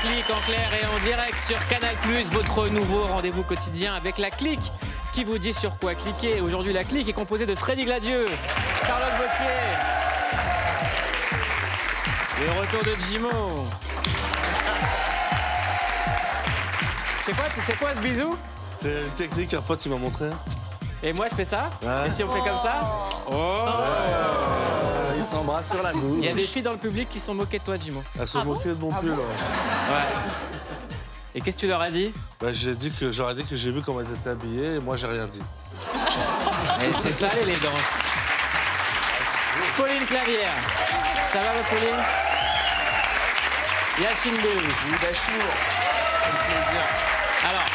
Clic en clair et en direct sur Canal+, votre nouveau rendez-vous quotidien avec la Clique qui vous dit sur quoi cliquer. Aujourd'hui, la Clique est composée de Freddy Gladieux, Charlotte Gauthier, le retour de Jimo. C'est quoi, c'est quoi ce bisou? C'est une technique qu'un pote il m'a montré. Et moi je fais ça? Ouais. Et si on fait comme ça? Oh Ils s'embrassent sur la bouche. Il y a des filles dans le public qui sont moquées de toi, Jimo. Elle se moquait de mon pull. ouais. Ouais. Et qu'est-ce que tu leur as dit? Bah, j'ai dit que j'aurais dit que j'ai vu comment elles étaient habillées et moi j'ai rien dit. Et c'est ça l'élégance. Pauline Clavière. Ça va, votre Pauline? Yacine Deus. Alors,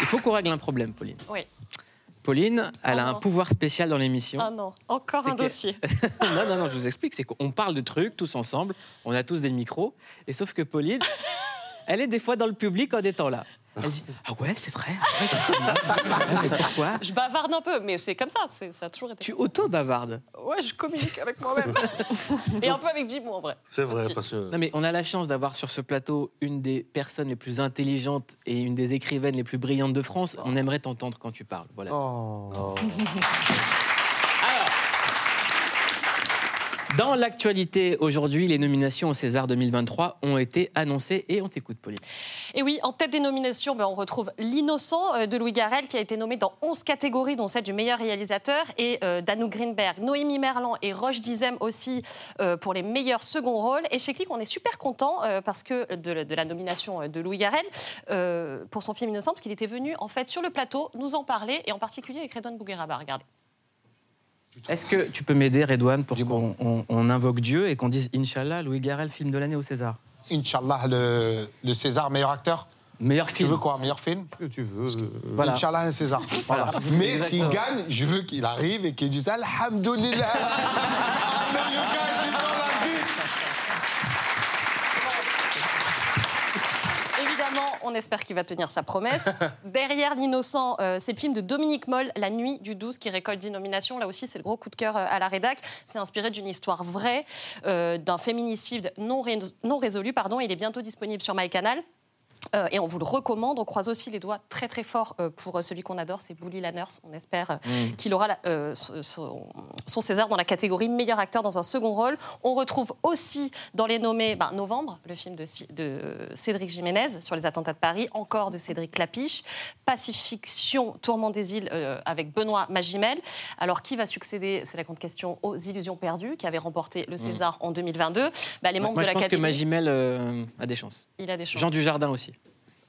il faut qu'on règle un problème, Pauline. Oui. Pauline, elle a Oh un pouvoir spécial dans l'émission. Ah non, encore un que- dossier. non, non, non, je vous explique. C'est qu'on parle de trucs tous ensemble. On a tous des micros. Et sauf que Pauline, elle est des fois dans le public en étant là. Elle dit Ah ouais, c'est vrai. ah ouais, mais pourquoi? Je bavarde un peu, mais c'est comme ça, c'est- ça a toujours été. Tu auto-bavardes. Ouais, je communique avec moi-même. Et un peu avec Jim, en vrai. C'est vrai, Aussi. parce que. Non, mais on a la chance d'avoir sur ce plateau une des personnes les plus intelligentes et une des écrivaines les plus brillantes de France. On aimerait t'entendre quand tu parles. Voilà. Oh. Alors, dans l'actualité aujourd'hui, les nominations au César 2023 ont été annoncées et on t'écoute, Pauline. Et oui, en tête des nominations, ben, on retrouve L'innocent euh, de Louis Garrel, qui a été nommé dans 11 catégories, dont celle du meilleur réalisateur, et euh, Danou Greenberg, Noémie Merlan et Roche Dizem aussi euh, pour les meilleurs seconds rôles. Et chez Click, on est super content parce que de, la nomination de Louis Garrel pour son film Innocent, parce qu'il était venu en fait sur le plateau nous en parler, et en particulier avec Redouane Bougueraba. Regardez. Est-ce que tu peux m'aider, Redouane, pour qu'on on- on invoque Dieu et qu'on dise Inch'Allah, Louis Garrel, film de l'année au César? Inch'Allah, le, le César, meilleur acteur? Meilleur Tu film. veux quoi Meilleur film? Que tu veux. Voilà. Inch'Allah, un César. Voilà. Mais s'il gagne, je veux qu'il arrive et qu'il dise Alhamdoulilah. America, c'est dans la vie. Évidemment, on espère qu'il va tenir sa promesse. Derrière l'innocent, euh, c'est le film de Dominique Moll, La nuit du 12, qui récolte 10 nominations. Là aussi, c'est le gros coup de cœur euh, à la rédac. C'est inspiré d'une histoire vraie, euh, d'un féminicide non, ré- non résolu. Pardon. Il est bientôt disponible sur MyCanal. Euh, et on vous le recommande. On croise aussi les doigts très très fort euh, pour euh, celui qu'on adore, c'est Bully Lanners. On espère euh, qu'il aura la- euh, son- César dans la catégorie meilleur acteur dans un second rôle. On retrouve aussi dans les nommés ben, Novembre, le film de, Cédric Jiménez sur les attentats de Paris, encore de Cédric Clapiche, Pacifiction, Tourment des îles avec Benoît Magimel. Alors qui va succéder C'est la grande question aux Illusions perdues qui avait remporté le César en 2022. Ben, les membres Moi, de je pense que Magimel a des chances. il a des chances. Jean Dujardin aussi.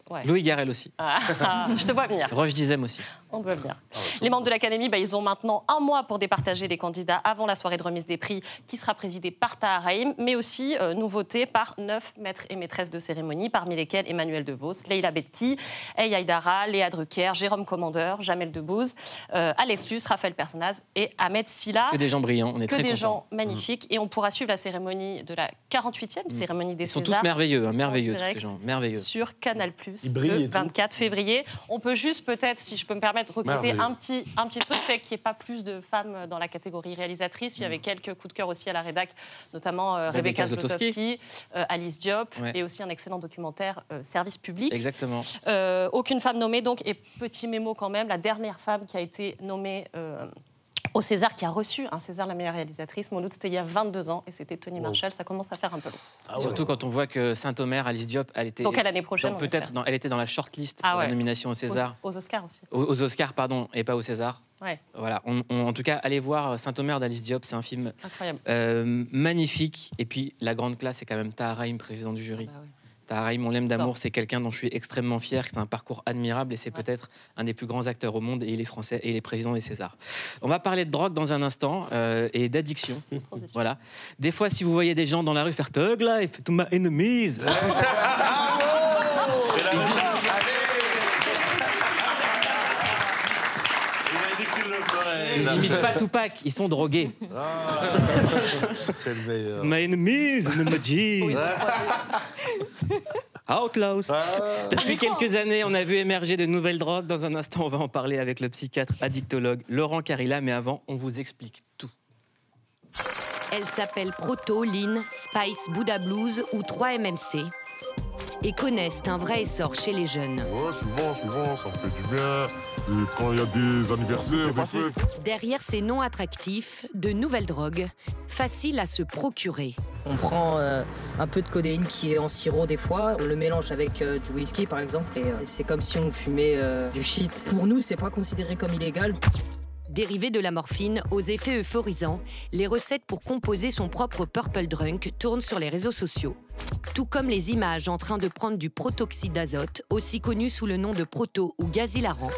Ouais. Louis Garrel aussi. Ah, ah, je te vois venir. Roche Dizem aussi. On doit bien. Les membres de l'Académie, bah, ils ont maintenant un mois pour départager les candidats avant la soirée de remise des prix qui sera présidée par Tahar Rahim, mais aussi euh, nouveauté par neuf maîtres et maîtresses de cérémonie, parmi lesquels Emmanuel DeVos, Leila Betti, Ey Aïdara, Léa Drucker, Jérôme Commandeur, Jamel Debbouze, euh, Alex Luce, Raphaël Personnaz et Ahmed Silla. Que des gens brillants. On est Que très des contents. gens magnifiques. Et on pourra suivre la cérémonie de la 48e cérémonie des Ils sont Césars tous merveilleux, hein, merveilleux, tous ces gens. Merveilleux. sur Canal+, brillent le et tout. 24 février. On peut juste peut-être, si je peux me permettre, recruter un petit, un petit truc, fait qu'il n'y ait pas plus de femmes dans la catégorie réalisatrice. Il y avait quelques coups de cœur aussi à la rédac, notamment euh, Rebecca Zlotowski. Zlotowski, euh, Alice Diop, Ouais. et aussi un excellent documentaire euh, Service public. Exactement. Euh, aucune femme nommée, donc, et petit mémo quand même, la dernière femme qui a été nommée euh, au César, qui a reçu un César la meilleure réalisatrice, Mouloud, c'était il y a 22 ans, et c'était Tony Marshall. Ça commence à faire un peu long. Surtout quand on voit que Saint-Omer, Alice Diop, elle était. Donc à l'année prochaine, Peut-être, elle était dans la shortlist Ah pour la nomination au César. Aux, aux Oscars aussi. Aux, aux Oscars, pardon, et pas au César. Ouais, Voilà. On- on- en tout cas, allez voir Saint-Omer d'Alice Diop. C'est un film incroyable. euh, magnifique. Et puis, la grande classe, c'est quand même Tahar Rahim, président du jury. Bah ouais. Tahar Rahim, on l'aime d'amour. C'est quelqu'un dont je suis extrêmement fier. C'est un parcours admirable et c'est Ouais. peut-être un des plus grands acteurs au monde. Et il est français et il est président des Césars. On va parler de drogue dans un instant euh, et d'addiction. Voilà. Des fois, si vous voyez des gens dans la rue faire Thug Life to my enemies. Il m'a dit qu'il le ferait. Ils imitent pas Tupac, ils sont drogués. C'est le meilleur. My enemies, my G's. Outlaws. Depuis quelques années, on a vu émerger de nouvelles drogues. Dans un instant, on va en parler avec le psychiatre addictologue Laurent Carilla. Mais avant, on vous explique tout. Elles s'appellent Proto, Lean, Spice, Buddha Blues ou 3MMC et connaissent un vrai essor chez les jeunes. Ouais, souvent, souvent, ça me fait du bien. Et quand il y a des anniversaires, des fêtes. Derrière ces noms attractifs, de nouvelles drogues, faciles à se procurer. On prend euh, un peu de codéine qui est en sirop des fois, on le mélange avec euh, du whisky par exemple, et euh, c'est comme si on fumait euh, du shit. Pour nous, c'est pas considéré comme illégal. Dérivés de la morphine, aux effets euphorisants, les recettes pour composer son propre Purple Drunk tournent sur les réseaux sociaux. Tout comme les images en train de prendre du protoxyde d'azote, aussi connu sous le nom de proto ou gaz hilarant,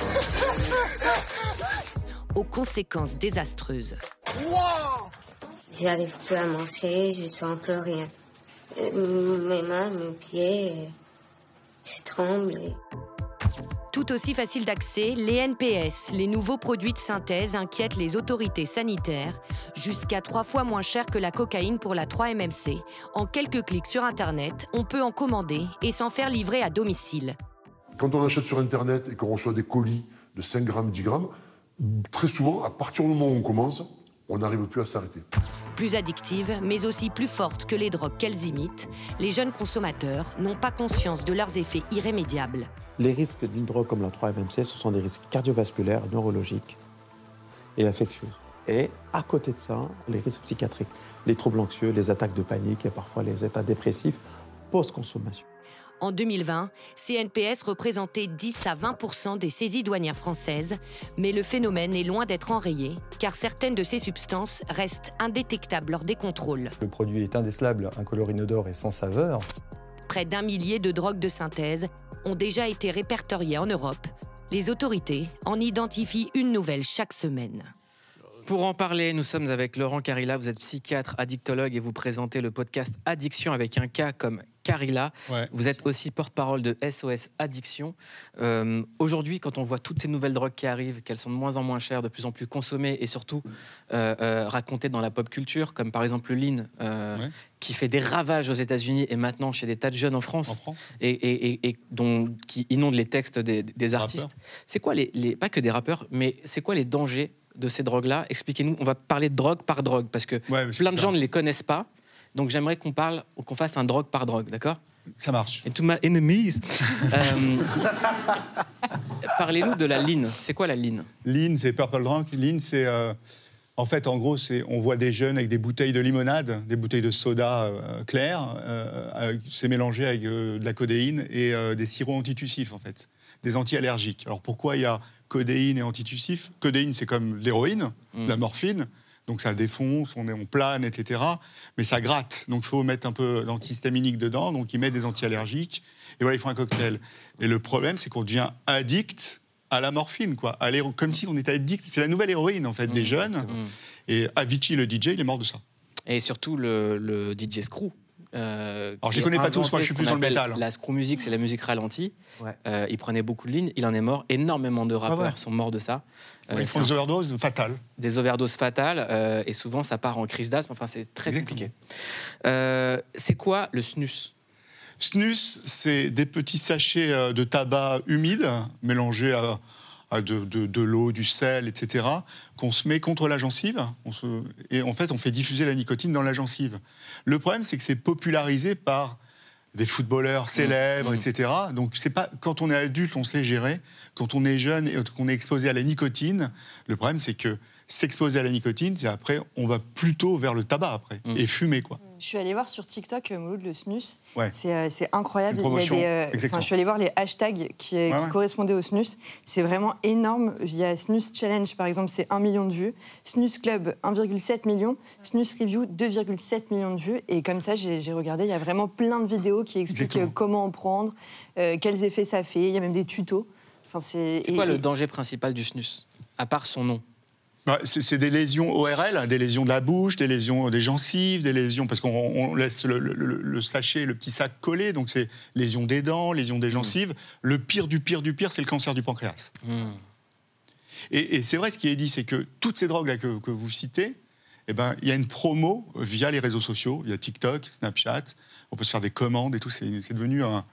aux conséquences désastreuses. J'arrive plus à marcher, je sens plus rien. Euh, Mes mains, mes pieds, je tremble. Tout aussi facile d'accès, les NPS, les nouveaux produits de synthèse, inquiètent les autorités sanitaires, jusqu'à trois fois moins cher que la cocaïne pour la 3-MMC. En quelques clics sur Internet, on peut en commander et s'en faire livrer à domicile. Quand on achète sur Internet et qu'on reçoit des colis de 5 grammes, 10 grammes, très souvent, à partir du moment où on commence, on n'arrive plus à s'arrêter. Plus addictives, mais aussi plus fortes que les drogues qu'elles imitent, les jeunes consommateurs n'ont pas conscience de leurs effets irrémédiables. Les risques d'une drogue comme la 3-MMC, ce sont des risques cardiovasculaires, neurologiques et infectieux. Et à côté de ça, les risques psychiatriques, les troubles anxieux, les attaques de panique et parfois les états dépressifs post-consommation. En 2020, CNPS représentait 10 à 20% des saisies douanières françaises, mais le phénomène est loin d'être enrayé, car certaines de ces substances restent indétectables lors des contrôles. Le produit est indécelable, incolore inodore et sans saveur. Près d'un millier de drogues de synthèse ont déjà été répertoriées en Europe. Les autorités en identifient une nouvelle chaque semaine. Pour en parler, nous sommes avec Laurent Carilla. Vous êtes psychiatre, addictologue et vous présentez le podcast Addiction avec un cas comme Carilla. Ouais. Vous êtes aussi porte-parole de SOS Addiction. Euh, Aujourd'hui, quand on voit toutes ces nouvelles drogues qui arrivent, qu'elles sont de moins en moins chères, de plus en plus consommées et surtout euh, euh, racontées dans la pop culture, comme par exemple le lean, Ouais. qui fait des ravages aux États-Unis et maintenant chez des tas de jeunes en France, En France et, et- et- et dont, qui inondent les textes des, des artistes. C'est quoi les, les- pas que des rappeurs, mais c'est quoi les dangers de ces drogues-là? Expliquez-nous. On va parler de drogue par drogue parce que Ouais, plein de gens ne les connaissent pas. Donc j'aimerais qu'on parle, qu'on fasse un drogue par drogue, d'accord? Ça marche. Et to my enemies. Euh, Parlez-nous de la ligne. C'est quoi la ligne Lean, c'est Purple Drunk. Lean, c'est. euh, en fait, en gros, c'est, on voit des jeunes avec des bouteilles de limonade, des bouteilles de soda euh, clair. euh, c'est mélangé avec de la codéine et des sirops antitussifs, en fait. Des anti-allergiques. Alors pourquoi il y a codéine et antitussifs? Codéine, c'est comme l'héroïne, Mm. la morphine. Donc ça défonce, on, est, on plane, etc. Mais ça gratte. Donc il faut mettre un peu d'antihistaminique dedans. Donc ils mettent des anti-allergiques. Et voilà, ils font un cocktail. Et le problème, c'est qu'on devient addict à la morphine, quoi. À l'héro- comme si on était addict. C'est la nouvelle héroïne, en fait, des jeunes. Mm. Et Avicii, le DJ, il est mort de ça. Et surtout le, le DJ Screw. Euh, Alors, je les connais a pas tous, moi, je suis plus dans le métal. La screw music, c'est la musique ralentie. Ouais. Euh, il prenait beaucoup de lignes, il en est mort. Énormément de rappeurs ouais. sont morts de ça. Euh, ils font des overdoses fatales. des overdoses fatales euh, et souvent ça part en crise d'asthme. Enfin, c'est très Exactement. compliqué. Euh, c'est quoi le snus? Snus, c'est des petits sachets de tabac humide mélangés à, à de, de- de l'eau, du sel, etc., qu'on se met contre la gencive. On se- et en fait, on fait diffuser la nicotine dans la gencive. Le problème, c'est que c'est popularisé par des footballeurs célèbres, mmh. etc. Donc, c'est pas quand on est adulte, on sait gérer. Quand on est jeune et qu'on est exposé à la nicotine, le problème, c'est que s'exposer à la nicotine, c'est après, on va plutôt vers le tabac après Mmh. et fumer, quoi. Je suis allée voir sur TikTok euh, Mouloud le snus. Ouais. C'est euh, c'est incroyable. Une Il y a promotion, des, euh, je suis allée voir les hashtags qui, Ouais, qui ouais. correspondaient au snus. C'est vraiment énorme. Il y a Snus Challenge, par exemple, c'est 1 million de vues. Snus Club, 1,7 million. Snus Review, 2,7 millions de vues. Et comme ça, j'ai j'ai regardé, il y a vraiment plein de vidéos qui expliquent Exactement. comment en prendre, euh, quels effets ça fait. Il y a même des tutos. Enfin, c'est C'est quoi et- le et- danger principal du snus À part son nom? Bah, c'est des lésions ORL, des lésions de la bouche, des lésions des gencives, des lésions parce qu'on on laisse le, le- le- le sachet, le petit sac collé, donc c'est lésions des dents, lésions des gencives. Le pire du pire du pire, c'est le cancer du pancréas. Hmm. Et, et c'est vrai, ce qui est dit, c'est que toutes ces drogues là que, que vous citez, eh ben, il y a une promo via les réseaux sociaux, il y a TikTok, Snapchat, on peut se faire des commandes et tout. C'est devenu un,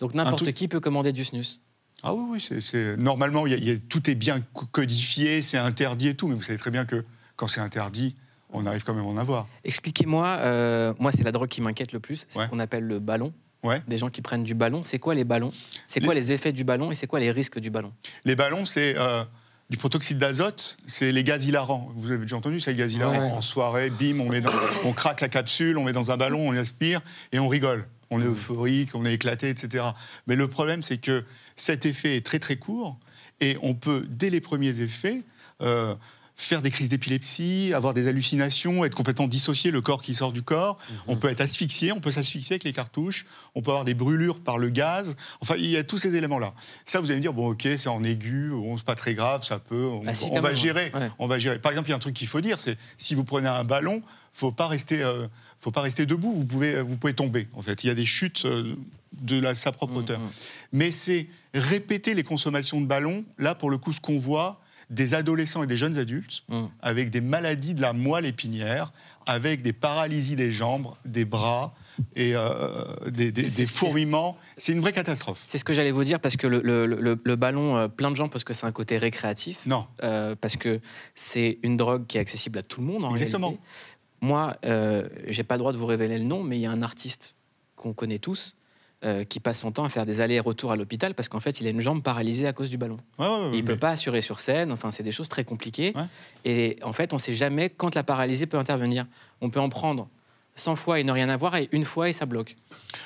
Donc n'importe qui peut commander du snus. Ah oui, oui, c'est- c'est normalement y a- il y a- tout est bien co- codifié, c'est interdit et tout, mais vous savez très bien que quand c'est interdit, on arrive quand même à en avoir. Expliquez-moi, euh, moi c'est la drogue qui m'inquiète le plus, c'est ce qu'on appelle le ballon. Ouais. Des gens qui prennent du ballon. C'est quoi les ballons? C'est quoi les effets du ballon et c'est quoi les risques du ballon? Les ballons, c'est euh, du protoxyde d'azote, c'est les gaz hilarants. Vous avez déjà entendu, les gaz hilarants. Ouais. En soirée, bim, on, met dans- on craque la capsule, on met dans un ballon, on aspire et on rigole. On est euphorique, on est éclaté, etc. Mais le problème, c'est que cet effet est très très court et on peut, dès les premiers effets, euh, faire des crises d'épilepsie, avoir des hallucinations, être complètement dissocié, le corps qui sort du corps. On peut être asphyxié, on peut s'asphyxier avec les cartouches, on peut avoir des brûlures par le gaz. Enfin, il y a tous ces éléments-là. Ça, vous allez me dire, bon, ok, c'est en aigu, bon, c'est pas très grave, ça peut, on, Ah, si, on quand va gérer. ouais. On va gérer. Par exemple, il y a un truc qu'il faut dire, c'est si vous prenez un ballon, faut pas rester, euh, faut pas rester debout. Vous pouvez, vous pouvez tomber. En fait, il y a des chutes euh, de la, sa propre hauteur. Mais c'est répéter les consommations de ballons. Là, pour le coup, ce qu'on voit, des adolescents et des jeunes adultes avec des maladies de la moelle épinière, avec des paralysies des jambes, des bras et euh, des, des- fourmillements. C'est une vraie catastrophe. C'est ce que j'allais vous dire parce que le, le- le- le ballon, euh, plein de gens pensent que c'est un côté récréatif. Non. Euh, parce que c'est une drogue qui est accessible à tout le monde en Exactement. réalité. Moi, j'ai pas le droit de vous révéler le nom, mais il y a un artiste qu'on connaît tous euh, qui passe son temps à faire des allers-retours à l'hôpital parce qu'en fait, il a une jambe paralysée à cause du ballon. Ouais, ouais, ouais, il peut mais- pas assurer sur scène. Enfin, c'est des choses très compliquées. Et en fait, on sait jamais quand la paralysie peut intervenir. On peut en prendre 100 fois et ne rien avoir, et une fois et ça bloque.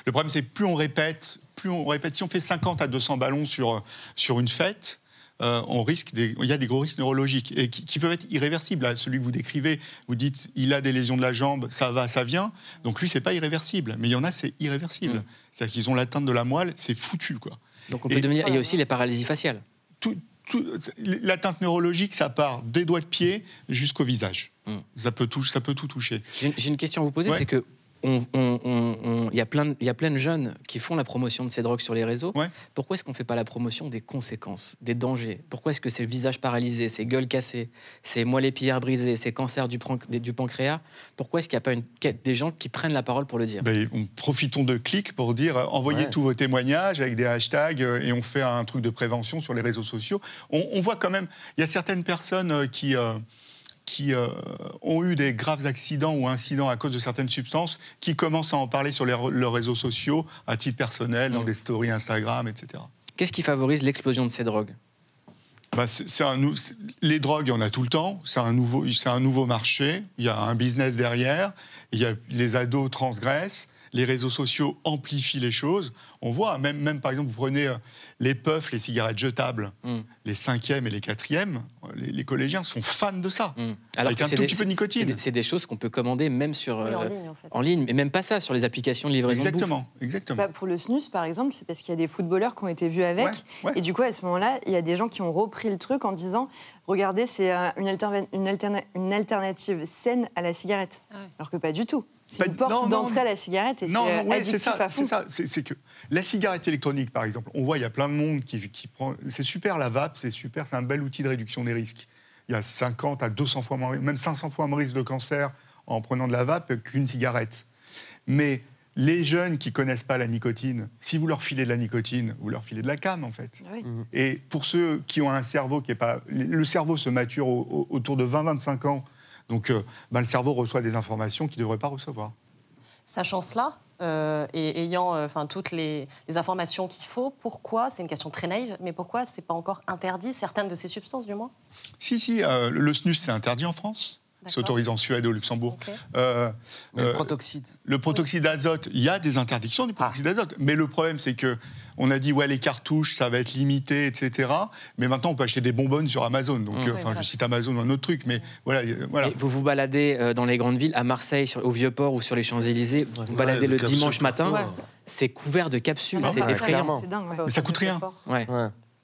Le problème, c'est plus on répète, plus on répète. Si on fait 50 à 200 ballons sur, sur une fête, euh, on risque des- il y a des gros risques neurologiques et qui, qui peuvent être irréversibles. Là, celui que vous décrivez, vous dites il a des lésions de la jambe, ça va, ça vient. Donc lui, c'est pas irréversible. Mais il y en a, c'est irréversible. C'est-à-dire qu'ils ont l'atteinte de la moelle, c'est foutu. Quoi. Donc on peut Et- devenir. Il y a aussi les paralysies faciales. tout- tout- L'atteinte neurologique, ça part des doigts de pied jusqu'au visage. Ça, peut tout, ça peut tout toucher. J'ai une question à vous poser, Ouais. c'est que il y, a plein de- il y a plein de jeunes qui font la promotion de ces drogues sur les réseaux. Pourquoi est-ce qu'on ne fait pas la promotion des conséquences, des dangers? Pourquoi est-ce que c'est visage paralysé, c'est gueule cassée, c'est moelle épinière brisée, c'est cancer du, pran- du pancréas? Pourquoi est-ce qu'il n'y a pas une, des gens qui prennent la parole pour le dire? Ben, on- profitons de clics pour dire euh, envoyez Ouais. tous vos témoignages avec des hashtags euh, et on fait un truc de prévention sur les réseaux sociaux. On, on voit quand même, il y a certaines personnes euh, qui, qui euh, ont eu des graves accidents ou incidents à cause de certaines substances qui commencent à en parler sur les, leurs réseaux sociaux à titre personnel, dans des stories Instagram, etc. Qu'est-ce qui favorise l'explosion de ces drogues? Bah, les drogues, il y en a tout le temps. C'est un, nouveau- c'est un nouveau marché. Il y a un business derrière. Il y a, les ados transgressent. Les réseaux sociaux amplifient les choses. On voit, même, même par exemple, vous prenez euh, les puffs, les cigarettes jetables, Mm. les cinquièmes et les quatrièmes, les, les collégiens sont fans de ça. avec que un c'est tout des- petit peu de nicotine. C'est des, c'est des choses qu'on peut commander même sur Oui, en euh, ligne, en fait. en ligne, mais même pas ça sur les applications de livraison de. Exactement, exactement. Bah, pour le snus, par exemple, c'est parce qu'il y a des footballeurs qui ont été vus avec. Et du coup, à ce moment-là, il y a des gens qui ont repris le truc en disant Regardez, c'est une, alterna- une alterna- une alternative saine à la cigarette. Alors que pas du tout. C'est Bah, une porte d'entrée à la cigarette et Non, c'est euh, ouais, addictif c'est ça. à fond. C'est ça. C'est c'est que la cigarette électronique, par exemple, on voit, il y a plein de monde qui, qui prend. C'est super la vape, c'est super, c'est un bel outil de réduction des risques. Il y a 50 à 200 fois moins, même 500 fois moins risque de cancer en prenant de la vape qu'une cigarette. Mais les jeunes qui connaissent pas la nicotine, si vous leur filez de la nicotine, vous leur filez de la canne en fait. Et pour ceux qui ont un cerveau qui est pas, le cerveau se mature au- au- autour de 20-25 ans, donc euh, ben, le cerveau reçoit des informations qu'il ne devrait pas recevoir. Sachant cela, euh, et ayant euh, enfin, toutes les, les informations qu'il faut, pourquoi, c'est une question très naïve, mais pourquoi c'est pas encore interdit, certaines de ces substances du moins? Si, si, euh, le snus, c'est interdit en France. C'est autorisé en Suède et au Luxembourg. Euh, le euh, protoxyde Le protoxyde d'azote, il y a des interdictions du protoxyde d'azote. Mais le problème, c'est que on a dit, ouais, les cartouches, ça va être limité, etc. Mais maintenant, on peut acheter des bonbonnes sur Amazon. Donc, Mmh. euh, Oui, enfin, je cite Amazon ou un autre truc, mais voilà. voilà. Et vous vous baladez euh, dans les grandes villes, à Marseille, sur- au Vieux-Port ou sur les Champs-Élysées, vous vous baladez le dimanche matin, ouais. c'est couvert de capsules, Ah, c'est ouais, effrayant. dingue, ouais. Mais ça coûte rien.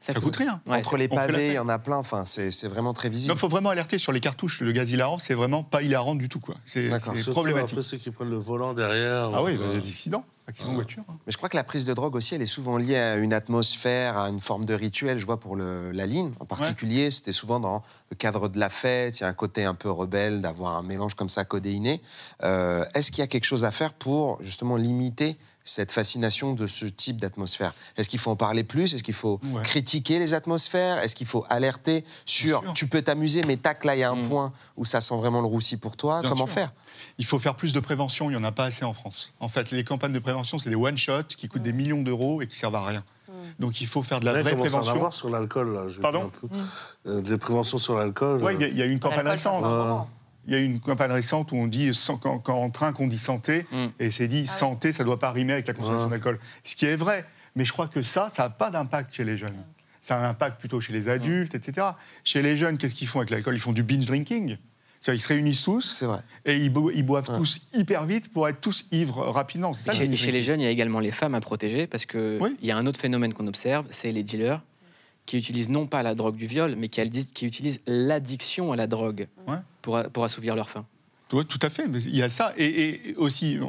Ouais. Ça coûte rien. Ouais, Entre les pavés, il y en a plein. Enfin, c'est c'est vraiment très visible. Il faut vraiment alerter sur les cartouches. Le gaz hilarant, c'est vraiment pas hilarant du tout. quoi. C'est problématique. Après, ceux qui prennent le volant derrière. Ah oui, euh, bah, il y a des accidents. Accidents de voiture. hein. Mais je crois que la prise de drogue aussi, elle est souvent liée à une atmosphère, à une forme de rituel. Je vois pour le- la ligne en particulier, c'était souvent dans le cadre de la fête. Il y a un côté un peu rebelle d'avoir un mélange comme ça codéiné. Euh, Est-ce qu'il y a quelque chose à faire pour justement limiter cette fascination de ce type d'atmosphère Est-ce qu'il faut en parler plus? Est-ce qu'il faut Ouais. critiquer les atmosphères? Est-ce qu'il faut alerter sur tu peux t'amuser, mais tac, là, il y a un point où ça sent vraiment le roussi pour toi Mm. Bien Comment sûr. faire? Il faut faire plus de prévention, il n'y en a pas assez en France. En fait, les campagnes de prévention, c'est des one-shot qui coûtent des millions d'euros et qui servent à rien. Donc il faut faire de la Là, vraie prévention. avoir sur l'alcool, Pardon un peu. Euh, Des préventions sur l'alcool. Ouais, euh. il y y, a eu une campagne récente. Il y a eu une campagne récente où on dit, sans- quand, quand en train qu'on dit santé, et c'est dit santé, ça ne doit pas rimer avec la consommation d'alcool. Ce qui est vrai. Mais je crois que ça, ça n'a pas d'impact chez les jeunes. Ça a un impact plutôt chez les adultes, etc. Chez les jeunes, qu'est-ce qu'ils font avec l'alcool? Ils font du binge drinking. C'est-à-dire, ils se réunissent tous et ils, bo- ils boivent tous hyper vite pour être tous ivres rapidement. Ça, Chez, les jeunes, il y a également les femmes à protéger parce qu'il il y a un autre phénomène qu'on observe, c'est les dealers qui utilisent non pas la drogue du viol, mais qui, qui utilisent l'addiction à la drogue Ouais. pour, pour assouvir leur faim. Oui, tout à fait. mais Il y a ça. Et, et aussi, euh,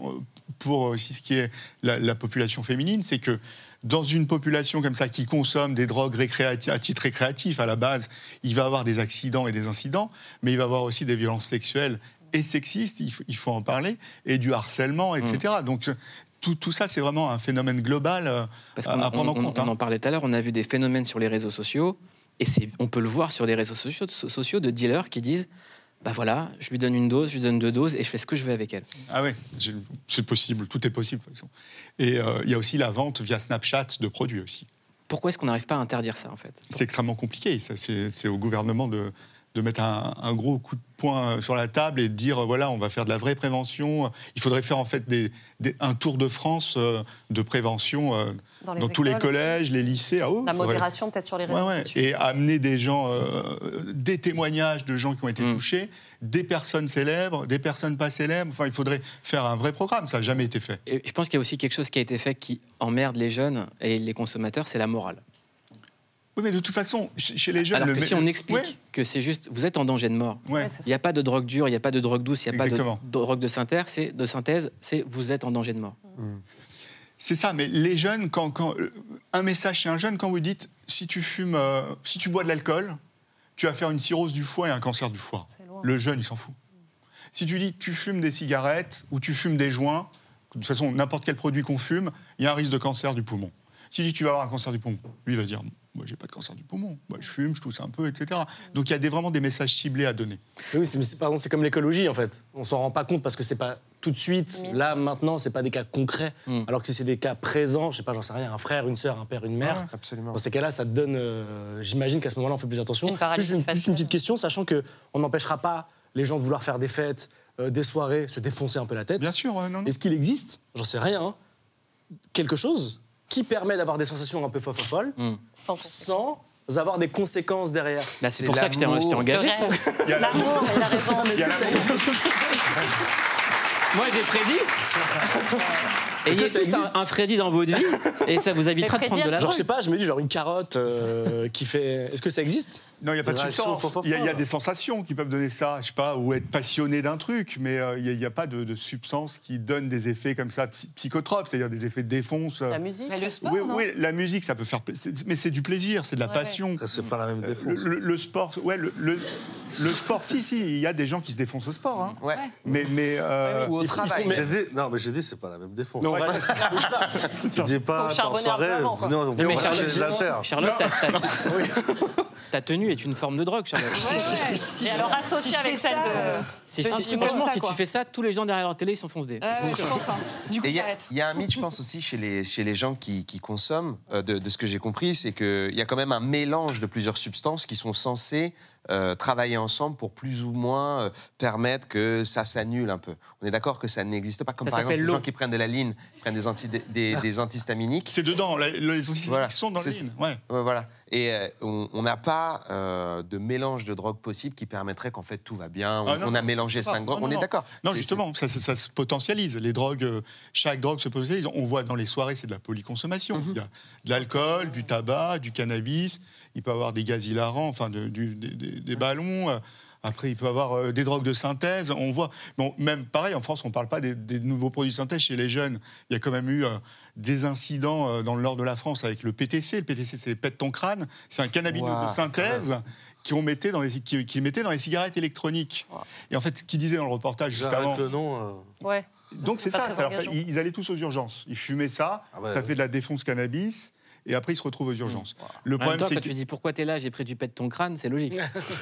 pour aussi ce qui est la, la population féminine, c'est que dans une population comme ça qui consomme des drogues à titre récréatif à la base, il va avoir des accidents et des incidents, mais il va avoir aussi des violences sexuelles et sexistes, il faut, il faut en parler, et du harcèlement, etc. Donc tout, tout ça, c'est vraiment un phénomène global euh, Parce à, qu'on à prendre en on- compte. on hein. en parlait tout à l'heure, on a vu des phénomènes sur les réseaux sociaux, et on peut le voir sur des réseaux sociaux, so- sociaux de dealers qui disent bah voilà, je lui donne une dose, je lui donne deux doses, et je fais ce que je veux avec elle. Ah oui, c'est possible, tout est possible de toute façon. Et euh, il y a aussi la vente via Snapchat de produits aussi. Pourquoi est-ce qu'on n'arrive pas à interdire ça en fait? C'est extrêmement compliqué. C'est au gouvernement de, de mettre un, un gros coup de poing sur la table et de dire euh, voilà, on va faire de la vraie prévention. Il faudrait faire en fait des, des- un tour de France euh, de prévention euh, Dans tous les collèges, les lycées. Ah, oh, La faudrait- modération peut-être sur les réseaux Ouais, ouais. sociaux. Et amener des gens, euh, des témoignages de gens qui ont été Mm. touchés, des personnes célèbres, des personnes pas célèbres. Enfin, il faudrait faire un vrai programme. Ça n'a jamais été fait. Et je pense qu'il y a aussi quelque chose qui a été fait qui emmerde les jeunes et les consommateurs, c'est la morale. Oui, mais de toute façon, ch- chez les jeunes, Alors que si on explique Ouais. que c'est juste, vous êtes en danger de mort. Ouais. Il n'y a pas de drogue dure, il n'y a pas de drogue douce, il n'y a Exactement. pas de drogue de synthèse, c'est de synthèse, c'est vous êtes en danger de mort. C'est ça, mais les jeunes, quand, quand- euh, un message chez un jeune, quand vous dites si tu fumes, euh, si tu bois de l'alcool, tu vas faire une cirrhose du foie et un cancer du foie. Le jeune, il s'en fout. Si tu dis tu fumes des cigarettes ou tu fumes des joints, de toute façon, n'importe quel produit qu'on fume, il y a un risque de cancer du poumon. Si tu dis tu vas avoir un cancer du poumon, lui il va dire moi j'ai pas de cancer du poumon, moi je fume, je tousse un peu, etc. Donc il y a des, vraiment des messages ciblés à donner. Mais Oui, c'est mais c'est- pardon, c'est comme l'écologie en fait. On s'en rend pas compte parce que c'est pas tout de suite, là maintenant, c'est pas des cas concrets. Alors que si c'est des cas présents, je sais pas, j'en sais rien, un frère, une sœur, un père, une mère. absolument. Dans ces cas-là, ça te donne. euh, J'imagine qu'à ce moment-là, on fait plus attention. Une juste, une, juste une petite question, sachant que on n'empêchera pas les gens de vouloir faire des fêtes, euh, des soirées, se défoncer un peu la tête. Bien sûr, non, non. Est-ce qu'il existe, j'en sais rien, hein, quelque chose qui permet d'avoir des sensations un peu folles sans avoir des conséquences derrière Bah, c'est pour ça que je t'ai engagé. Le rêve. Il y a L'amour, il a raison. Moi j'ai prédit. Est-ce Ayez que ça tous un, existe un Freddy dans votre vie et ça vous évitera de prendre de la Genre, je sais pas, je me dis genre une carotte euh, qui fait. Est-ce que ça existe? Non, il n'y a pas de Des substance. Il y, a- il y a fort. des sensations qui peuvent donner ça, je sais pas, ou être passionné d'un truc, mais euh, il n'y a, pas de, de substance qui donne des effets comme ça psy- psychotropes, c'est-à-dire des effets de défonce. euh. La musique. Mais le sport, oui, non? oui, la musique, ça peut faire, c'est- mais c'est du plaisir, c'est de la Ouais, passion. Ça, c'est pas la même Euh, défense. Le, le- le sport, ouais, le, le- le sport, si, si, il y a des gens qui se défoncent au sport, hein. Ouais. mais, mais euh, Ou au il faut- il faut- travail. mais- J'ai dit, non, mais j'ai dit, c'est pas la même défense. Mais on va- Tu dis pas, Faut t'es en charbonner un peu soirée, tu dis non, on Non, mais va chercher Charlotte, les haltères. Charlotte, ta, ta- ta tenue est une forme de drogue, Charlotte. Et alors associé je avec celle ça, euh, de. Si, de si- franchement, ça, si tu fais ça, tous les gens derrière leur télé ils s'enfoncent des. Ouais, ouais, je pense. hein. Du coup, il y, ça a- arrête. il y a un mythe, je pense aussi, chez les, chez les gens qui, qui consomment, euh, de, de ce que j'ai compris, c'est qu'il y a quand même un mélange de plusieurs substances qui sont censées euh, travailler ensemble pour plus ou moins euh, permettre que ça s'annule un peu. On est d'accord que ça n'existe pas, comme Ça par exemple les gens qui prennent de la ligne, prennent des, anti, des, des antihistaminiques. c'est dedans, la- les antihistaminiques Voilà. sont dans. Ouais. Ouais, voilà. Et euh, on n'a pas euh, de mélange de drogue possible qui permettrait qu'en fait tout va bien. On, Ah, non, on a mélangé cinq drogues. non, on est d'accord. Non, justement, ça, ça- ça se potentialise. Les drogues, euh, chaque drogue se potentialise. On voit dans les soirées, c'est de la polyconsommation. Mhm. Il y a de l'alcool, du tabac, du cannabis. Il peut y avoir des gaz hilarants, enfin de- du- des, des- des ballons. Après, il peut y avoir des drogues de synthèse. On voit, bon, même pareil, en France, on ne parle pas des, des nouveaux produits de synthèse chez les jeunes. Il y a quand même eu euh, des incidents euh, dans le nord de la France avec le PTC. Le PTC, c'est pète ton crâne. C'est un cannabinoïde Ouah, de synthèse qu'on mettait dans les, qui, qui mettait dans les cigarettes électroniques. Et en fait, ce qu'il disait dans le reportage juste avant. le nom. euh, Ouais. Donc c'est ça, ça leur ils allaient tous aux urgences. Ils fumaient ça, Ah ouais, ça ouais. fait de la défonce cannabis, et après ils se retrouvent aux urgences. Le problème, c'est quand que... tu dis pourquoi t'es là, j'ai pris du pet de ton crâne, c'est logique.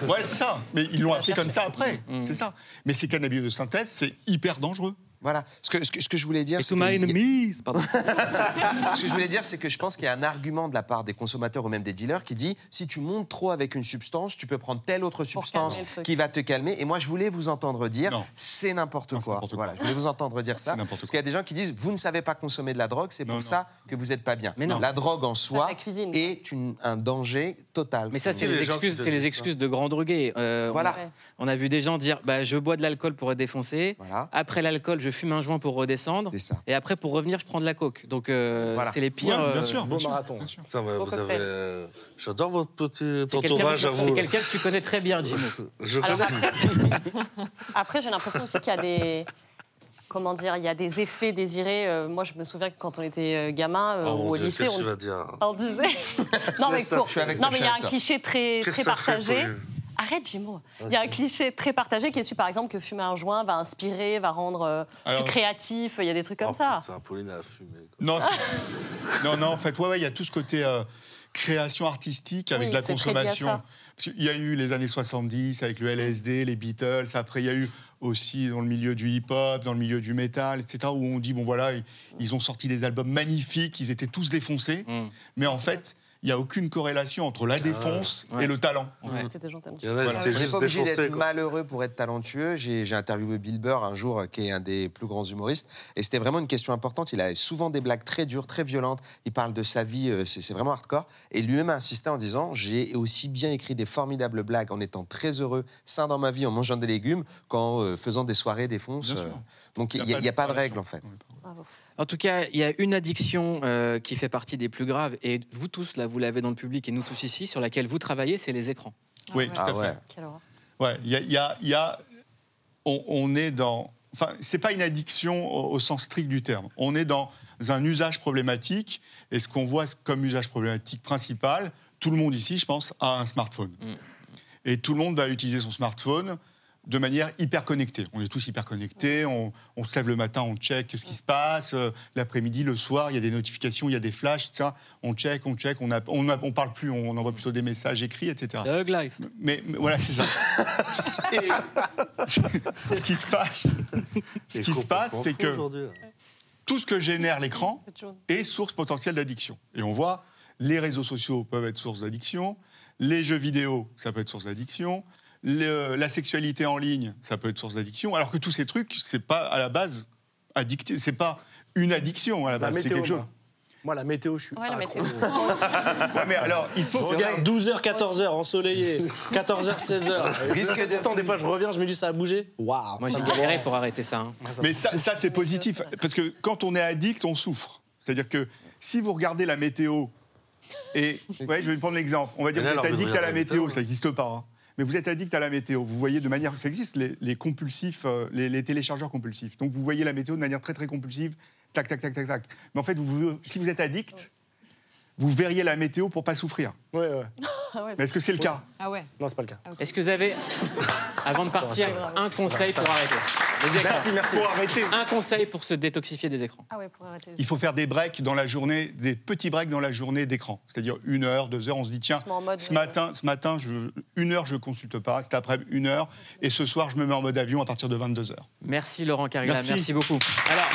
Ouais, c'est ça. Mais ils l'ont appris comme ça après. Mm. C'est ça. Mais ces cannabis de synthèse, c'est hyper dangereux. Voilà. Ce que, ce que, ce que je voulais dire. Et to my enemies, pardon. Ce que je voulais dire, c'est que je pense qu'il y a un argument de la part des consommateurs ou même des dealers qui dit si tu montes trop avec une substance, tu peux prendre telle autre substance qui va te calmer. Et moi, je voulais vous entendre dire c'est n'importe quoi. Voilà, je voulais vous entendre dire ça. Parce qu'il y a des gens qui disent vous ne savez pas consommer de la drogue, c'est pour non. ça que vous n'êtes pas bien. Mais non. La drogue en soi La cuisine. est une- un danger total. Mais ça, c'est les excuses, te c'est les disent excuses de grands drogués. Euh, Voilà. On a vu des gens dire bah, je bois de l'alcool pour défoncer. Voilà. Après l'alcool, je fume un joint pour redescendre. Ça. Et après, pour revenir, je prends de la coke. Donc, euh, Voilà. c'est les pires. Ouais, bien euh, sûr. Beau bien sûr, marathon. bien sûr. Putain, mais Beau vous cocktail. avez. euh, J'adore votre petit entourage à c'est quelqu'un que tu connais très bien, Jimmy. Je Alors connais. après, après, j'ai l'impression aussi qu'il y a des. Comment dire Il y a des effets désirés. Euh, moi, je me souviens que quand on était gamin euh, Oh, ou mon au Dieu, lycée, on, disait. non, mais pour- je non, mais il y a je un cliché très, très partagé. Arrête, Jimo. Il y a un cliché très partagé qui est su, par exemple, que fumer un joint va inspirer, va rendre euh, Alors- plus créatif. Il y a des trucs comme Oh, ça. Putain, Pauline a fumé. quoi. Non, c'est- non, non, en fait, ouais, ouais, il y a tout ce côté euh, création artistique avec Oui, de la c'est très lié à consommation. ça. Parce qu'il y a eu les années 70 avec le LSD, les Beatles. Après, il y a eu aussi dans le milieu du hip-hop, dans le milieu du métal, etc., où on dit, bon voilà, ils, ils ont sorti des albums magnifiques, ils étaient tous défoncés. Mm. Mais en fait, il n'y a aucune corrélation entre la défonce Ouais. et le talent. Ouais. C'était des Il y en a, Voilà. étaient n'est juste pas obligé d'être quoi. malheureux pour être talentueux. J'ai j'ai interviewé Bill Burr un jour, euh, qui est un des plus grands humoristes, et c'était vraiment une question importante. Il a souvent des blagues très dures, très violentes. Il parle de sa vie, euh, c'est c'est vraiment hardcore. Et lui-même a insisté en disant J'ai aussi bien écrit des formidables blagues en étant très heureux, sain dans ma vie, en mangeant des légumes, qu'en euh, faisant des soirées euh. sûr. Donc il n'y a, y a pas de règle en fait. Bravo. En tout cas, il y a une addiction euh, qui fait partie des plus graves, et vous tous, là, vous l'avez dans le public, et nous tous ici, sur laquelle vous travaillez, c'est les écrans. Oui, tout Ah à ouais. fait. Quelle horreur. Ouais, il y a, il y a- il y a- on, on est dans, enfin, c'est pas une addiction au, au sens strict du terme. On est dans un usage problématique, et ce qu'on voit comme usage problématique principal, tout le monde ici, je pense, a un smartphone. Mm. Et tout le monde va utiliser son smartphone de manière hyper connectée. On est tous hyper connectés, on, on se lève le matin, on check ce qui se passe, euh, l'après-midi, le soir, il y a des notifications, il y a des flashs, etc. On check, on check, on, a, on, a- on parle plus, on envoie plutôt des messages écrits, etc. The Hug Life. Mais, mais voilà, c'est ça. Et ce qui se passe, ce qui se passe, c'est que tout ce que génère l'écran est source potentielle d'addiction. Et on voit, les réseaux sociaux peuvent être source d'addiction, les jeux vidéo, ça peut être source d'addiction, le- la sexualité en ligne, ça peut être source d'addiction, alors que tous ces trucs, c'est pas à la base addicté, c'est pas une addiction à la base, c'est météo, quelque chose. moi. La météo, je suis Ouais, la accro. météo. Ouais, mais alors, il faut Je regarde 12h, 14h, ensoleillé, 14h, 16h. Risque de- Pourtant, des fois, je reviens, je me dis, ça a bougé. Waouh Moi, j'ai galéré pour arrêter ça. hein. Mais ça, ça, c'est positif, parce que quand on est addict, on souffre. C'est-à-dire que si vous regardez la météo, et ouais, je vais prendre l'exemple, on va dire que vous êtes addict à la météo. ça n'existe pas. hein. Mais vous êtes addict à la météo, vous voyez de manière, ça existe, les, compulsifs, euh, les, téléchargeurs compulsifs. Donc vous voyez la météo de manière très très compulsive, tac, tac, tac, tac, tac. Mais en fait, si vous êtes addict, vous verriez la météo pour pas souffrir. Ouais, ouais. Ah ouais. Mais est-ce que c'est le cas Ah ouais. Non, c'est pas le cas. Est-ce que vous avez, avant de partir, un conseil pour arrêter les écrans Merci, merci. Pour arrêter, Un conseil pour se détoxifier des écrans. Ah ouais, pour arrêter. il faut faire des breaks dans la journée, des petits breaks dans la journée d'écran. C'est-à-dire une heure, deux heures, on se dit tiens, Se met en mode, ce euh, matin, ce matin je, une heure je consulte pas, cet après une heure, et ce soir je me mets en mode avion à partir de 22 heures. Merci Laurent Carilla, merci. Merci. beaucoup. Alors,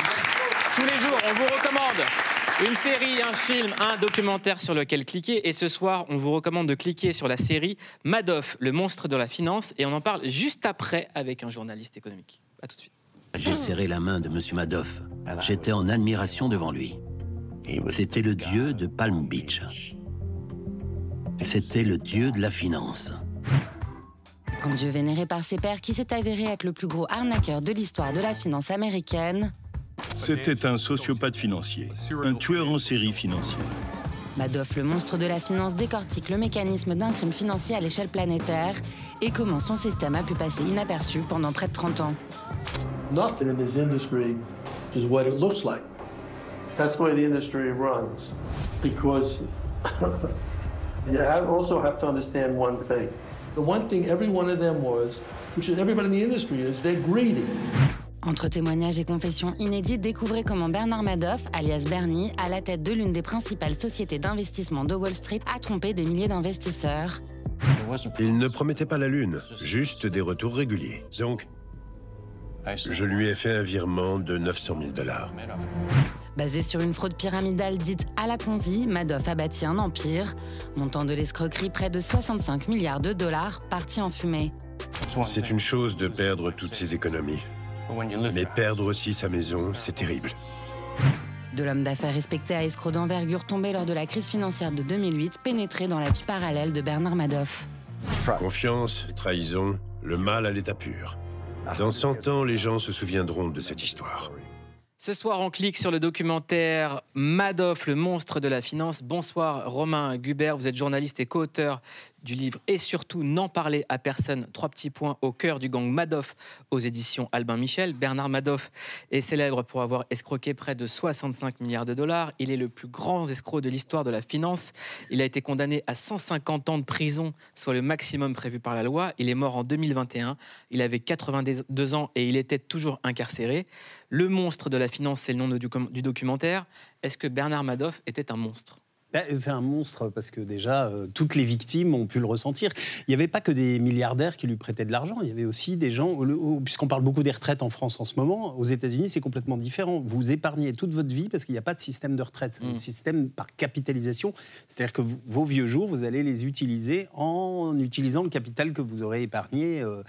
tous les jours, on vous recommande une série, un film, un documentaire sur lequel cliquer. Et ce soir, on vous recommande de cliquer sur la série Madoff, le monstre de la finance. Et on en parle juste après avec un journaliste économique. À tout de suite. J'ai serré la main de M. Madoff. J'étais en admiration devant lui. C'était le dieu de Palm Beach. C'était le dieu de la finance. Un dieu vénéré par ses pairs qui s'est avéré être le plus gros arnaqueur de l'histoire de la finance américaine, C'était un sociopathe financier, un tueur en série financier. Madoff, le monstre de la finance, décortique le mécanisme d'un crime financier à l'échelle planétaire et comment son système a pu passer inaperçu pendant près de 30 ans. Nothing in this industry is what it looks like. That's why the industry runs. Because you have also have to understand one thing. The one thing every one of them was, which is everybody in the industry is, they're greedy. Entre témoignages et confessions inédites, découvrez comment Bernard Madoff, alias Bernie, à la tête de l'une des principales sociétés d'investissement de Wall Street, a trompé des milliers d'investisseurs. Il ne promettait pas la lune, juste des retours réguliers. Donc, je lui ai fait un virement de 900 000 dollars. Basé sur une fraude pyramidale dite à la Ponzi, Madoff a bâti un empire. Montant de l'escroquerie près de 65 milliards de dollars partis en fumée. C'est une chose de perdre toutes ses économies. Mais perdre aussi sa maison, c'est terrible. De l'homme d'affaires respecté à escroc d'envergure tombé lors de la crise financière de 2008, pénétré dans la vie parallèle de Bernard Madoff. Confiance, trahison, le mal à l'état pur. Dans 100 ans, les gens se souviendront de cette histoire. Ce soir, on clique sur le documentaire Madoff, le monstre de la finance. Bonsoir Romain Gubert, vous êtes journaliste et co-auteur du livre et surtout N'en parler à personne. Trois petits points au cœur du gang Madoff aux éditions Albin Michel. Bernard Madoff est célèbre pour avoir escroqué près de 65 milliards de dollars. Il est le plus grand escroc de l'histoire de la finance. Il a été condamné à 150 ans de prison, soit le maximum prévu par la loi. Il est mort en 2021. Il avait 82 ans et il était toujours incarcéré. Le monstre de la finance, c'est le nom du, documentaire. Est-ce que Bernard Madoff était un monstre? C'est un monstre parce que déjà, euh, toutes les victimes ont pu le ressentir. Il n'y avait pas que des milliardaires qui lui prêtaient de l'argent, il y avait aussi des gens, puisqu'on parle beaucoup des retraites en France en ce moment, aux États-Unis c'est complètement différent. Vous épargnez toute votre vie parce qu'il n'y a pas de système de retraite, c'est un Mm. système par capitalisation. C'est-à-dire que vous- vos vieux jours, vous allez les utiliser en utilisant le capital que vous aurez épargné. euh.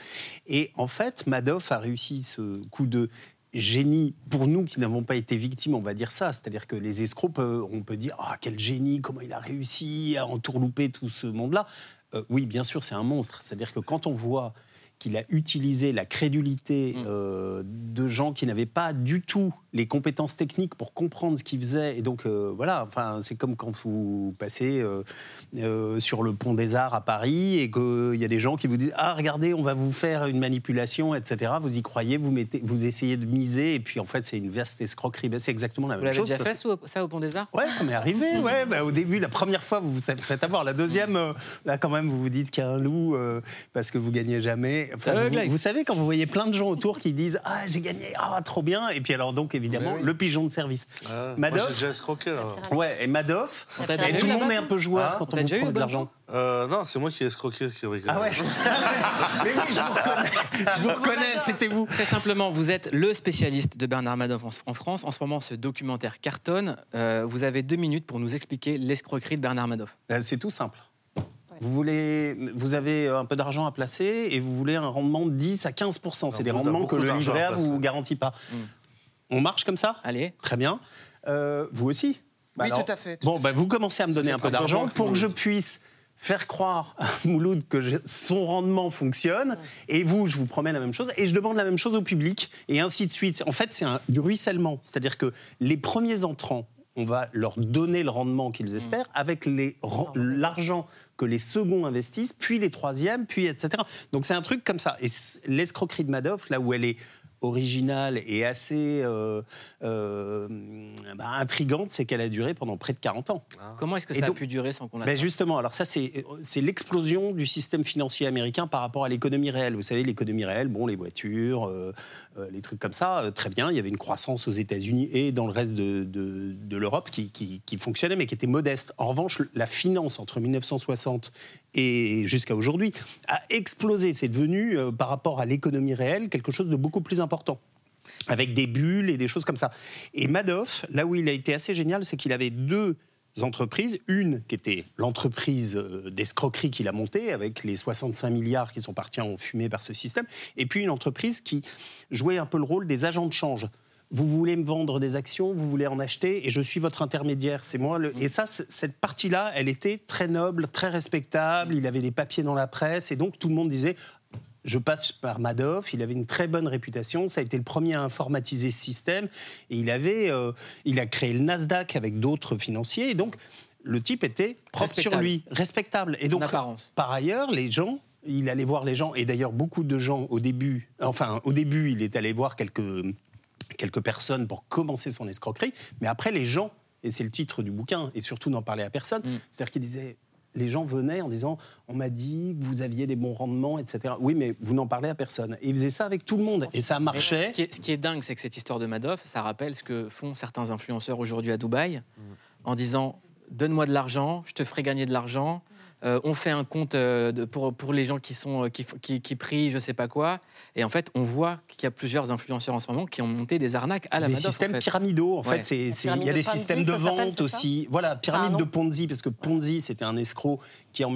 Et en fait, Madoff a réussi ce coup de génie pour nous qui n'avons pas été victimes, on va dire ça. C'est-à-dire que les escrocs, peuvent- on peut dire ah quel génie, comment il a réussi à entourlouper tout ce monde-là. Euh, oui, bien sûr, c'est un monstre. C'est-à-dire que quand on voit qu'il a utilisé la crédulité euh, de gens qui n'avaient pas du tout les compétences techniques pour comprendre ce qu'il faisait. Et donc, euh, voilà, enfin, c'est comme quand vous passez euh, sur le pont des Arts à Paris et qu'il y a des gens qui vous disent Ah, regardez, on va vous faire une manipulation, etc. Vous y croyez, vous, mettez, vous essayez de miser, et puis en fait, c'est une vaste escroquerie. Ben, c'est exactement la Vous même l'avez chose. déjà parce fait ça au- ça au Pont des Arts? Ouais, ça m'est arrivé. Ouais, bah, au début, la première fois, vous vous faites avoir. La deuxième, là, quand même, vous vous dites qu'il y a un loup parce que vous gagnez jamais. Enfin, vous, savez, quand vous voyez plein de gens autour qui disent Ah, j'ai gagné, ah, trop bien. Et puis, alors, donc, évidemment, oui. le pigeon de service. Moi, Madoff. j'ai déjà escroqué, là. Ouais, et Madoff. On Et tout le monde est un peu joueur Ah, quand on vous déjà eu prend de l'argent. Euh, non, c'est moi qui ai escroqué. Qui Ah ouais Mais oui, je vous reconnais. Je vous reconnais, c'était vous. Très simplement, vous êtes le spécialiste de Bernard Madoff en, en France. En ce moment, ce documentaire cartonne. Euh, vous avez deux minutes pour nous expliquer l'escroquerie de Bernard Madoff. Euh, C'est tout simple. Vous, voulez, vous avez un peu d'argent à placer et vous voulez un rendement de 10 à 15% C'est des rendements que le livret A vous garantit pas. On marche comme ça? Allez. Très bien. Euh, vous aussi? Bah Oui, tout à fait, tout bon, bah, vous commencez à me donner un peu d'argent pour que je Mouloud. puisse faire croire à Mouloud que je- son rendement fonctionne. Et vous, je vous promets la même chose. Et je demande la même chose au public. Et ainsi de suite. En fait, c'est un, du ruissellement. C'est-à-dire que les premiers entrants, on va leur donner le rendement qu'ils espèrent avec l'argent que les seconds investissent, puis les troisièmes, puis etc. Donc c'est un truc comme ça. Et l'escroquerie de Madoff, là où elle est originale et assez euh, euh, bah, intrigante, c'est qu'elle a duré pendant près de 40 ans. Comment est-ce que ça donc- a pu durer sans qu'on Ben l'attrape justement, alors ça c'est c'est l'explosion du système financier américain par rapport à l'économie réelle. Vous savez, l'économie réelle, bon, les voitures, euh, euh, les trucs comme ça, euh, très bien. Il y avait une croissance aux États-Unis et dans le reste de, de- de l'Europe qui, qui- qui fonctionnait, mais qui était modeste. En revanche, la finance entre 1960 et jusqu'à aujourd'hui a explosé. C'est devenu, euh, par rapport à l'économie réelle, quelque chose de beaucoup plus important avec des bulles et des choses comme ça. Et Madoff, là où il a été assez génial, c'est qu'il avait deux entreprises. Une qui était l'entreprise euh, d'escroquerie qu'il a montée, avec les 65 milliards qui sont partis en fumée par ce système. Et puis une entreprise qui jouait un peu le rôle des agents de change. Vous voulez me vendre des actions, vous voulez en acheter, et je suis votre intermédiaire. C'est moi. Le... Et ça, cette partie-là, elle était très noble, très respectable. Il avait des papiers dans la presse, et donc tout le monde disait je passe par Madoff, il avait une très bonne réputation, ça a été le premier à informatiser ce système, et il, avait, euh, il a créé le Nasdaq avec d'autres financiers, et donc le type était propre sur Respectable. lui, respectable. Et donc, par ailleurs, les gens, il allait voir les gens, et d'ailleurs beaucoup de gens au début, enfin au début, il est allé voir quelques, quelques personnes pour commencer son escroquerie, mais après les gens, et c'est le titre du bouquin, et surtout n'en parler à personne, c'est-à-dire qu'il disait les gens venaient en disant On m'a dit que vous aviez des bons rendements, etc. Oui, mais vous n'en parlez à personne. Et ils faisaient ça avec tout le monde. Et ça marchait. Ce qui est, ce qui est dingue, c'est que cette histoire de Madoff, ça rappelle ce que font certains influenceurs aujourd'hui à Dubaï, en disant Donne-moi de l'argent, je te ferai gagner de l'argent. Euh, on fait un compte euh, de- pour, pour les gens qui, sont, euh, qui, qui, qui prient, je sais pas quoi. Et en fait, on voit qu'il y a plusieurs influenceurs en ce moment qui ont monté des arnaques à la des Madoff. en systèmes fait. pyramidaux. En Ouais. fait, il y a de des Ponzi, systèmes de vente aussi. Voilà, pyramide de Ponzi, parce que Ponzi, c'était un escroc qui, en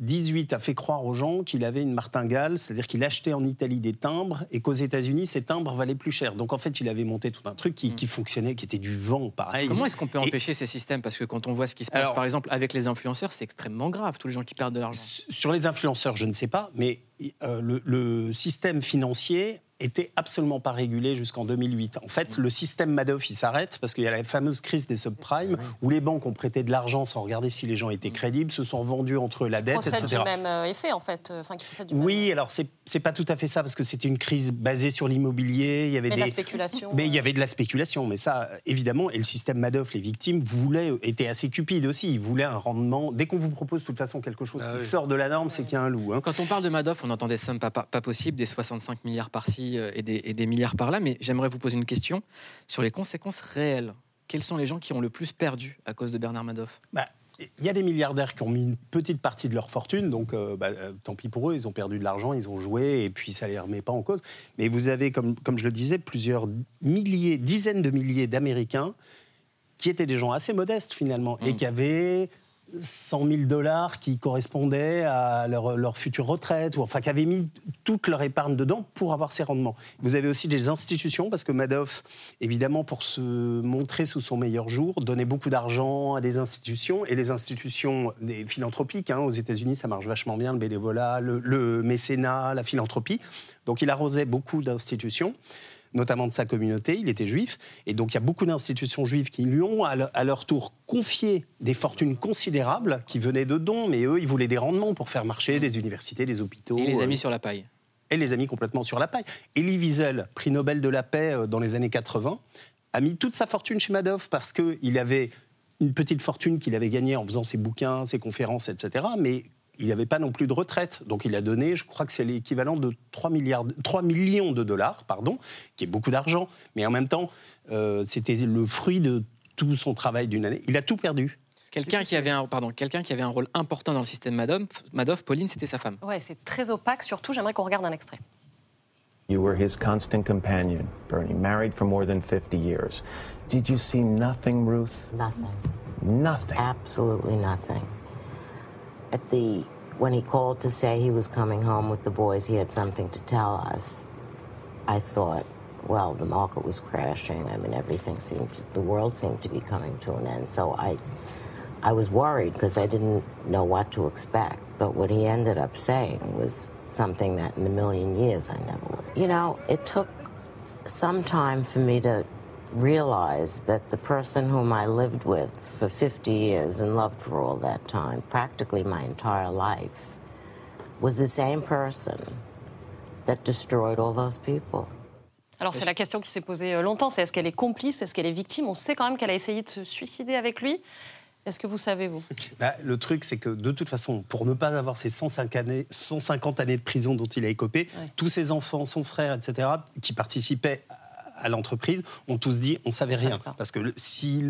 1918, a fait croire aux gens qu'il avait une martingale, c'est-à-dire qu'il achetait en Italie des timbres et qu'aux États-Unis, ces timbres valaient plus cher. Donc, en fait, il avait monté tout un truc qui, qui fonctionnait, qui était du vent, pareil. Mm. Comment est-ce qu'on peut Et- empêcher ces systèmes? Parce que quand on voit ce qui se passe, Alors- par exemple, avec les influenceurs, c'est extrêmement grave, tous les gens qui perdent de l'argent. Sur les influenceurs, je ne sais pas, mais euh, le, le système financier était absolument pas régulé jusqu'en 2008. En fait, le système Madoff, il s'arrête parce qu'il y a la fameuse crise des subprimes où les banques ont prêté de l'argent sans regarder si les gens étaient crédibles, se sont revendus entre eux la dette, procède etc. du même euh, effet, en fait. euh, Enfin, qui même Oui, alors c'est c'est pas tout à fait ça parce que c'était une crise basée sur l'immobilier. Il y avait Mais des la spéculation, Mais il y avait de la spéculation, mais ça évidemment. Et le système Madoff, les victimes voulaient étaient assez cupides aussi. Ils voulaient un rendement. Dès qu'on vous propose de toute façon quelque chose qui sort de la norme, c'est qu'il y a un loup. hein. Quand on parle de Madoff, on entend des sommes pas, pas, pas possibles, des 65 milliards par-ci euh, et des, et des milliards par-là, mais j'aimerais vous poser une question sur les conséquences réelles. Quels sont les gens qui ont le plus perdu à cause de Bernard Madoff? Bah, il y a des milliardaires qui ont mis une petite partie de leur fortune, donc euh, bah, euh, tant pis pour eux, ils ont perdu de l'argent, ils ont joué, et puis ça les remet pas en cause. Mais vous avez, comme, comme je le disais, plusieurs milliers, dizaines de milliers d'Américains qui étaient des gens assez modestes finalement, et qui avaient 100 000 dollars qui correspondaient à leur, future retraite, ou enfin qui avaient mis toute leur épargne dedans pour avoir ces rendements. Vous avez aussi des institutions, parce que Madoff, évidemment, pour se montrer sous son meilleur jour, donnait beaucoup d'argent à des institutions, et les institutions des philanthropiques, hein, aux États-Unis, ça marche vachement bien, le bénévolat, le, le mécénat, la philanthropie. Donc il arrosait beaucoup d'institutions notamment de sa communauté, il était juif, et donc il y a beaucoup d'institutions juives qui lui ont à le- à leur tour confié des fortunes considérables qui venaient de dons, mais eux, ils voulaient des rendements pour faire marcher les universités, les hôpitaux. Et les a mis euh, sur la paille. et les a mis complètement sur la paille. Elie Wiesel, prix Nobel de la paix euh, dans les années 80, a mis toute sa fortune chez Madoff parce qu'il avait une petite fortune qu'il avait gagnée en faisant ses bouquins, ses conférences, etc. Mais il n'avait pas non plus de retraite. Donc il a donné, je crois que c'est l'équivalent de 3, milliards, 3 millions de dollars, pardon, qui est beaucoup d'argent. Mais en même temps, euh, c'était le fruit de tout son travail d'une année. Il a tout perdu. Quelqu'un qui, avait un, pardon, quelqu'un qui avait un rôle important dans le système Madoff, Madoff Pauline, c'était sa femme. Ouais, c'est très opaque. Surtout, j'aimerais qu'on regarde un extrait. You were his constant companion, Bernie, married for more than 50 years. Did you see nothing, Ruth? Nothing. Nothing. Absolutely nothing. At the when he called to say he was coming home with the boys, he had something to tell us. I thought, well, the market was crashing. I mean, everything seemed to, the world seemed to be coming to an end. So I I was worried because I didn't know what to expect. But what he ended up saying was something that in a million years I never would. You know, it took some time for me to realize that the person whom I lived with for 50 years and loved for all that time, practically my entire life, was the same person that destroyed all those people. Alors, c'est la question qui s'est posée euh, longtemps c'est est-ce qu'elle est complice? Est-ce qu'elle est victime? On sait quand même qu'elle a essayé de se suicider avec lui. Est-ce que vous savez, vous? Bah, le truc, c'est que de toute façon, pour ne pas avoir ces 105 années, 150 années de prison dont il a écopé, tous ses enfants, son frère, etc., qui participaient à- l'entreprise, ont tous dit on savait rien. Parce que le- si,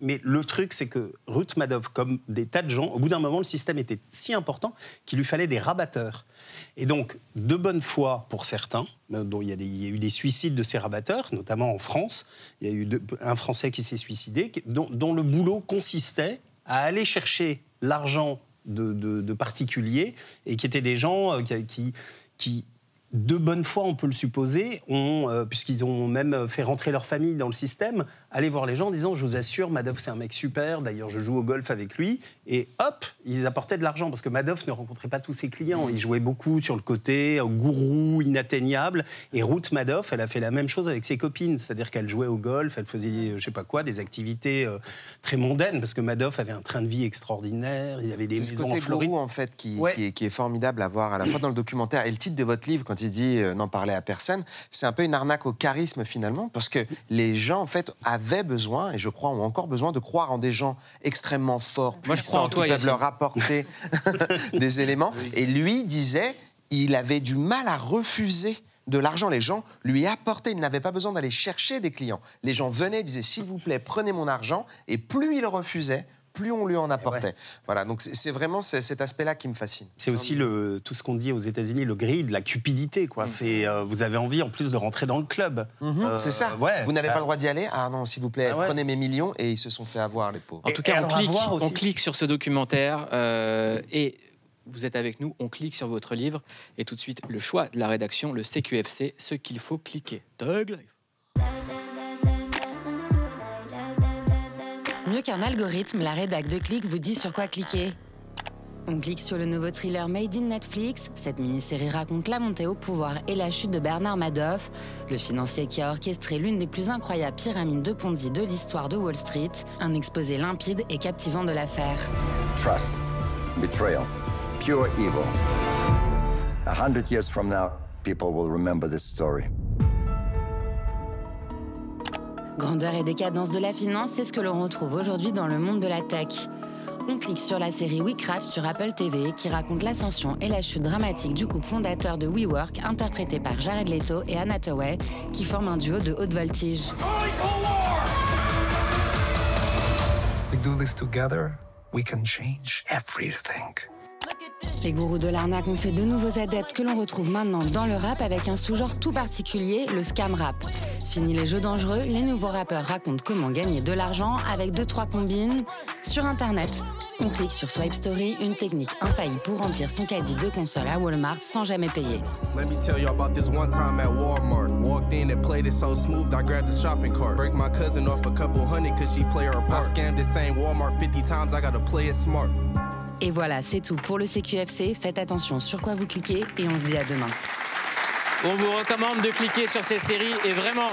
mais le truc, c'est que Ruth Madoff, comme des tas de gens, au bout d'un moment, le système était si important qu'il lui fallait des rabatteurs. Et donc, de bonne foi pour certains, euh, dont il y, a des- il y a eu des suicides de ces rabatteurs, notamment en France. Il y a eu de- un Français qui s'est suicidé, dont, dont le boulot consistait à aller chercher l'argent de, de- de particuliers et qui étaient des gens euh, qui, de bonne foi, on peut le supposer, euh, puisqu'ils ont même fait rentrer leur famille dans le système, aller voir les gens en disant Je vous assure, Madoff, c'est un mec super, d'ailleurs, je joue au golf avec lui. Et hop, ils apportaient de l'argent, parce que Madoff ne rencontrait pas tous ses clients. Il jouait beaucoup sur le côté, gourou, inatteignable. Et Ruth Madoff, elle a fait la même chose avec ses copines, c'est-à-dire qu'elle jouait au golf, elle faisait, euh, je sais pas quoi, des activités euh, très mondaines, parce que Madoff avait un train de vie extraordinaire, il avait des C'est ce maisons côté en Floride. gourou, en fait, qui, qui est, qui est formidable à voir à la fois dans le documentaire et le titre de votre livre, quand il dit euh, n'en parler à personne, c'est un peu une arnaque au charisme finalement, parce que les gens en fait avaient besoin, et je crois ont encore besoin, de croire en des gens extrêmement forts, Moi, je crois en puissants, toi, qui peuvent leur apporter des éléments. Et lui disait, il avait du mal à refuser de l'argent. Les gens lui apportaient, il n'avait pas besoin d'aller chercher des clients. Les gens venaient, disaient, s'il vous plaît, prenez mon argent. Et plus il refusait, plus on lui en apportait. Voilà, donc c'est vraiment ce- cet aspect-là qui me fascine. C'est aussi le, tout ce qu'on dit aux États-Unis, le greed, la cupidité. Quoi. C'est, euh, vous avez envie en plus de rentrer dans le club. Mhm, Euh, c'est ça. ouais. Vous n'avez Ah. pas le droit d'y aller Ah non, s'il vous plaît, Ah ouais. prenez mes millions. Et ils se sont fait avoir, les pauvres. En tout cas, on clique, on clique sur ce documentaire euh, et vous êtes avec nous, on clique sur votre livre et tout de suite, le choix de la rédaction, le CQFC, ce qu'il faut cliquer. Doug qu'un algorithme, la rédac de Click vous dit sur quoi cliquer. On clique sur le nouveau thriller Made in Netflix. Cette mini-série raconte la montée au pouvoir et la chute de Bernard Madoff, le financier qui a orchestré l'une des plus incroyables pyramides de Ponzi de l'histoire de Wall Street. Un exposé limpide et captivant de l'affaire. Trust, betrayal, pure evil. A hundred years from now, people will remember this story. Grandeur et décadence de la finance, c'est ce que l'on retrouve aujourd'hui dans le monde de la tech. On clique sur la série We Crash sur Apple TV qui raconte l'ascension et la chute dramatique du couple fondateur de WeWork interprété par Jared Leto et Anna Tawai qui forment un duo de haute voltige. We do this together, we can change everything. Les gourous de l'arnaque ont fait de nouveaux adeptes que l'on retrouve maintenant dans le rap avec un sous-genre tout particulier, le scam rap. Fini les jeux dangereux, les nouveaux rappeurs racontent comment gagner de l'argent avec deux trois combines sur internet. On clique sur Swipe Story, une technique infaillible pour remplir son caddie de console à Walmart sans jamais payer. Let me tell you about this one time at Walmart. Walked in and played it so smooth, I grabbed the shopping cart. Break my cousin off a couple hundred cause she play her part. I scammed the same Walmart 50 times, I gotta play it smart. Et voilà, c'est tout pour le CQFC. Faites attention sur quoi vous cliquez et on se dit à demain. On vous recommande de cliquer sur ces séries et vraiment,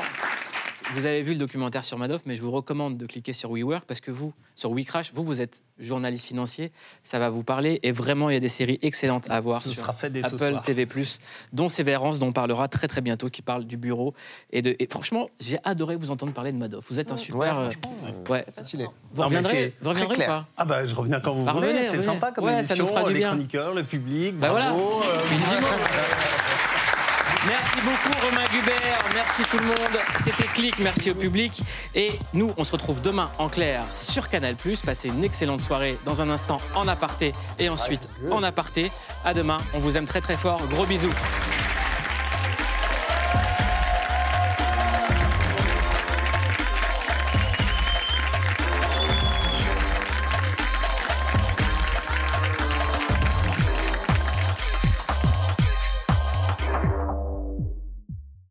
vous avez vu le documentaire sur Madoff, mais je vous recommande de cliquer sur WeWork parce que vous, sur WeCrash, vous, vous êtes journaliste financier, ça va vous parler et vraiment, il y a des séries excellentes à voir Ce sur sera fait dès ce Apple soir. TV+, dont Sévérance, dont on parlera très très bientôt, qui parle du bureau. Et, de, et franchement, j'ai adoré vous entendre parler de Madoff. Vous êtes un super... Ouais, euh, ouais. Stylé. Vous reviendrez, vous ou clair. pas Ah bah je reviens quand vous Bah, voulez, c'est sympa comme Ouais, ça nous émission, fera du les bien. chroniqueurs, le public, Bah voilà. euh. Merci beaucoup Romain Gubert, merci tout le monde. C'était Clic, merci au public. Et nous, on se retrouve demain en clair sur Canal+. Passez une excellente soirée dans un instant en aparté et ensuite en aparté. À demain, on vous aime très très fort. Gros bisous.